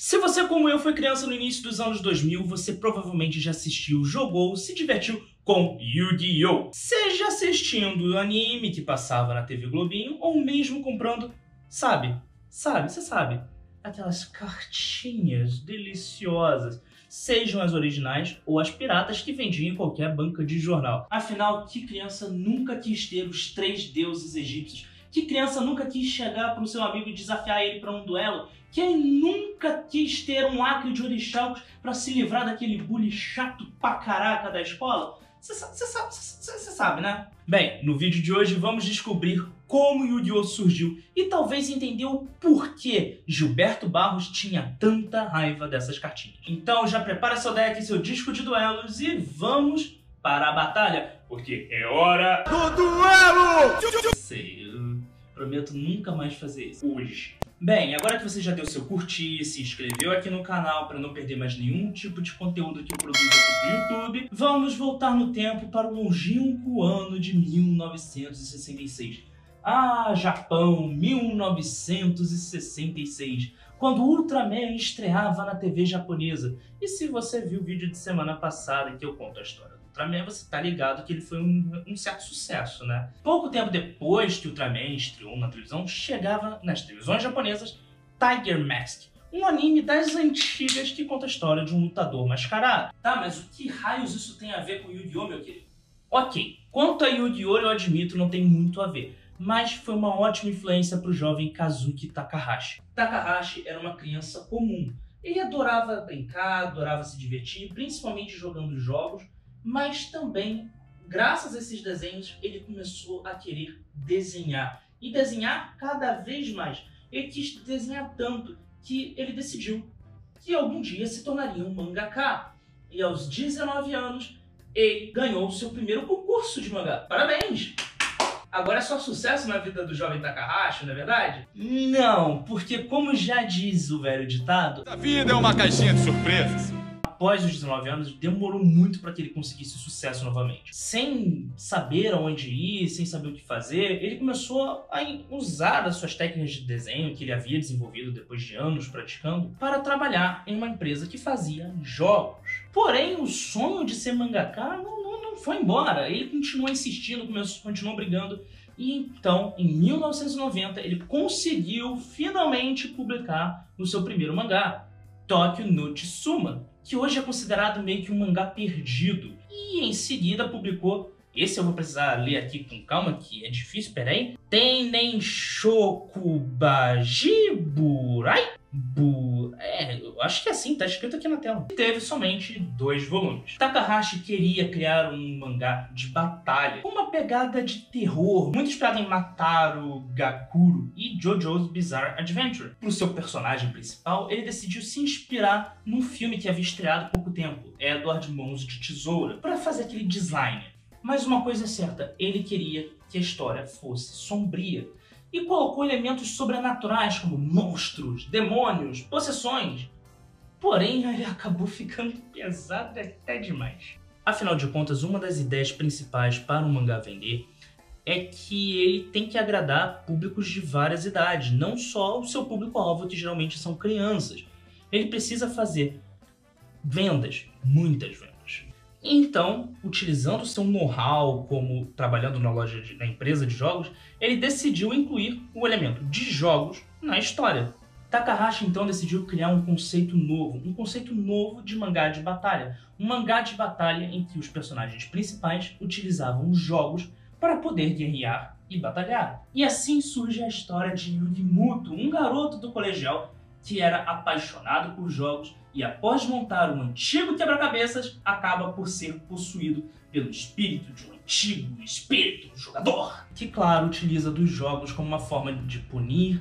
Se você, como eu, foi criança no início dos anos 2000, você provavelmente já assistiu, jogou, se divertiu com Yu-Gi-Oh! Seja assistindo anime que passava na TV Globinho ou mesmo comprando, sabe, sabe, você sabe, aquelas cartinhas deliciosas, sejam as originais ou as piratas que vendiam em qualquer banca de jornal. Afinal, que criança nunca quis ter os três deuses egípcios? Que criança nunca quis chegar para o seu amigo e desafiar ele para um duelo? Quem nunca quis ter um acre de orixás para se livrar daquele bully chato pra caraca da escola? Você sabe, sabe, né? Bem, no vídeo de hoje vamos descobrir como Yu-Gi-Oh! surgiu e talvez entender o porquê Gilberto Barros tinha tanta raiva dessas cartinhas. Então já prepara seu deck, seu disco de duelos e vamos para a batalha, porque é hora do duelo! Sei, prometo nunca mais fazer isso. Hoje. Bem, agora que você já deu seu curtir, se inscreveu aqui no canal para não perder mais nenhum tipo de conteúdo que eu produzo aqui no YouTube, vamos voltar no tempo para o longínquo ano de 1966. Ah, Japão, 1966, quando Ultraman estreava na TV japonesa. E se você viu o vídeo de semana passada que eu conto a história Ultraman, você tá ligado que ele foi um, um, certo sucesso, né? Pouco tempo depois que Ultraman estreou na televisão, chegava nas televisões japonesas Tiger Mask, um anime das antigas que conta a história de um lutador mascarado. Tá, mas o que raios isso tem a ver com Yu-Gi-Oh, meu querido? Ok, quanto a Yu-Gi-Oh, eu admito, não tem muito a ver. Mas foi uma ótima influência para o jovem Kazuki Takahashi. Takahashi era uma criança comum. Ele adorava brincar, adorava se divertir, principalmente jogando jogos mas também, graças a esses desenhos, ele começou a querer desenhar. E desenhar cada vez mais. Ele quis desenhar tanto que ele decidiu que algum dia se tornaria um mangaka. E aos 19 anos, ele ganhou o seu primeiro concurso de mangá. Parabéns! Agora é só sucesso na vida do jovem Takahashi, não é verdade? Não, porque como já diz o velho ditado... A vida é uma caixinha de surpresas após os 19 anos, demorou muito para que ele conseguisse sucesso novamente. Sem saber aonde ir, sem saber o que fazer, ele começou a usar as suas técnicas de desenho que ele havia desenvolvido depois de anos praticando para trabalhar em uma empresa que fazia jogos. Porém, o sonho de ser mangaka não, não, não foi embora. Ele continuou insistindo, começou, continuou brigando e então, em 1990, ele conseguiu finalmente publicar o seu primeiro mangá, Tokyo no Tsuma, que hoje é considerado meio que um mangá perdido. E em seguida publicou, esse eu vou precisar ler aqui com calma, que é difícil, peraí. Tenen Shokubajiburai? Bu... É, eu acho que é assim, tá escrito aqui na tela. Teve somente dois volumes. Takahashi queria criar um mangá de batalha, com uma pegada de terror, muito inspirado em Mataru, Gakuro e JoJo's Bizarre Adventure. Para o seu personagem principal, ele decidiu se inspirar num filme que havia estreado há pouco tempo, Edward Mãos de Tesoura, para fazer aquele design. Mas uma coisa é certa, ele queria que a história fosse sombria e colocou elementos sobrenaturais como monstros, demônios, possessões. Porém, ele acabou ficando pesado até demais. Afinal de contas, uma das ideias principais para um mangá vender é que ele tem que agradar públicos de várias idades, não só o seu público-alvo, que geralmente são crianças. Ele precisa fazer vendas, muitas vendas. Então, utilizando seu know-how como trabalhando na loja de, na empresa de jogos, ele decidiu incluir o elemento de jogos na história. Takahashi então decidiu criar um conceito novo, um conceito novo de mangá de batalha, um mangá de batalha em que os personagens principais utilizavam jogos para poder guerrear e batalhar. E assim surge a história de Yugi Muto, um garoto do colegial que era apaixonado por jogos e após montar um antigo quebra-cabeças, acaba por ser possuído pelo espírito de um antigo espírito jogador, que claro utiliza dos jogos como uma forma de punir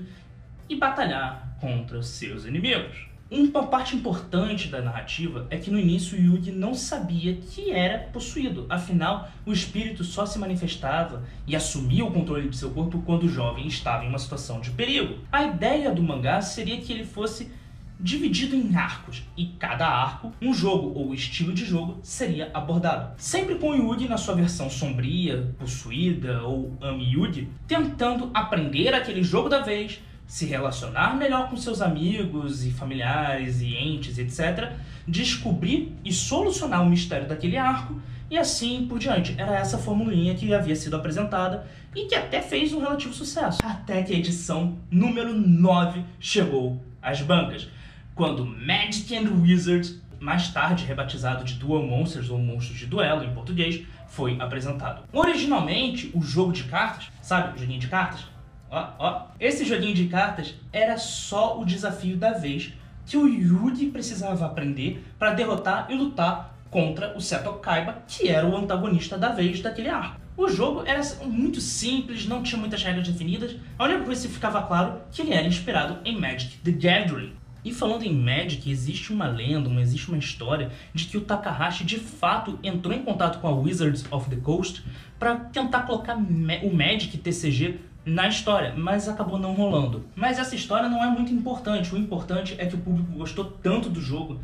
e batalhar contra seus inimigos. Uma parte importante da narrativa é que no início Yugi não sabia que era possuído, afinal, o espírito só se manifestava e assumia o controle de seu corpo quando o jovem estava em uma situação de perigo. A ideia do mangá seria que ele fosse dividido em arcos, e cada arco, um jogo ou estilo de jogo seria abordado. Sempre com Yugi na sua versão sombria, possuída ou Ami Yugi, tentando aprender aquele jogo da vez, se relacionar melhor com seus amigos e familiares e entes, etc., descobrir e solucionar o mistério daquele arco e assim por diante. Era essa formulinha que havia sido apresentada e que até fez um relativo sucesso. Até que a edição número 9 chegou às bancas, quando Magic and Wizards, mais tarde rebatizado de Duel Monsters ou Monstros de Duelo em português, foi apresentado. Originalmente, o jogo de cartas, sabe, o joguinho de cartas, Ó, ó. Esse joguinho de cartas era só o desafio da vez que o Yugi precisava aprender para derrotar e lutar contra o Seto Kaiba, que era o antagonista da vez daquele arco. O jogo era muito simples, não tinha muitas regras definidas, a única coisa que ficava claro que ele era inspirado em Magic the Gathering. E falando em Magic, existe uma lenda, uma, existe uma história de que o Takahashi de fato entrou em contato com a Wizards of the Coast para tentar colocar o Magic TCG na história, mas acabou não rolando. Mas essa história não é muito importante. O importante é que o público gostou tanto do jogo,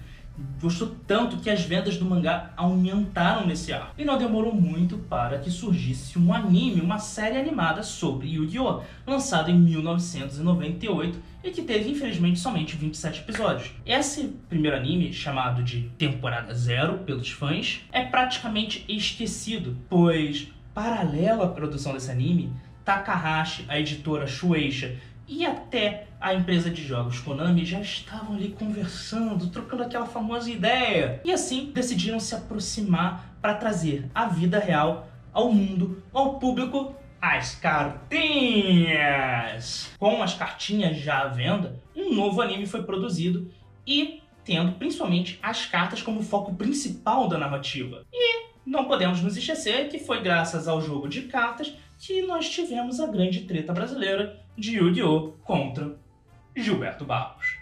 gostou tanto que as vendas do mangá aumentaram nesse arco. E não demorou muito para que surgisse um anime, uma série animada sobre Yu-Gi-Oh!, lançado em 1998 e que teve infelizmente somente 27 episódios. Esse primeiro anime, chamado de Temporada Zero pelos fãs, é praticamente esquecido, pois paralelo à produção desse anime, Takahashi, a editora Shueisha e até a empresa de jogos Konami já estavam ali conversando, trocando aquela famosa ideia. E assim decidiram se aproximar para trazer a vida real ao mundo, ao público, as cartinhas. Com as cartinhas já à venda, um novo anime foi produzido e tendo principalmente as cartas como foco principal da narrativa. E não podemos nos esquecer que foi graças ao jogo de cartas que nós tivemos a grande treta brasileira de Yu-Gi-Oh! contra Gilberto Barros.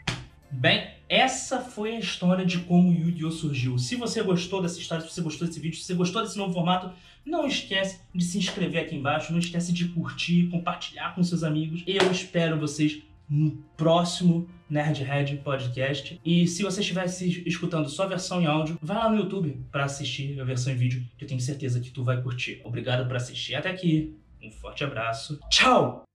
Bem, essa foi a história de como Yu-Gi-Oh! surgiu. Se você gostou dessa história, se você gostou desse vídeo, se você gostou desse novo formato, não esquece de se inscrever aqui embaixo, não esquece de curtir, compartilhar com seus amigos. Eu espero vocês no próximo Nerdhead Podcast. E se você estiver escutando só a versão em áudio, vai lá no YouTube para assistir a versão em vídeo, que eu tenho certeza que tu vai curtir. Obrigado por assistir até aqui. Um forte abraço. Tchau!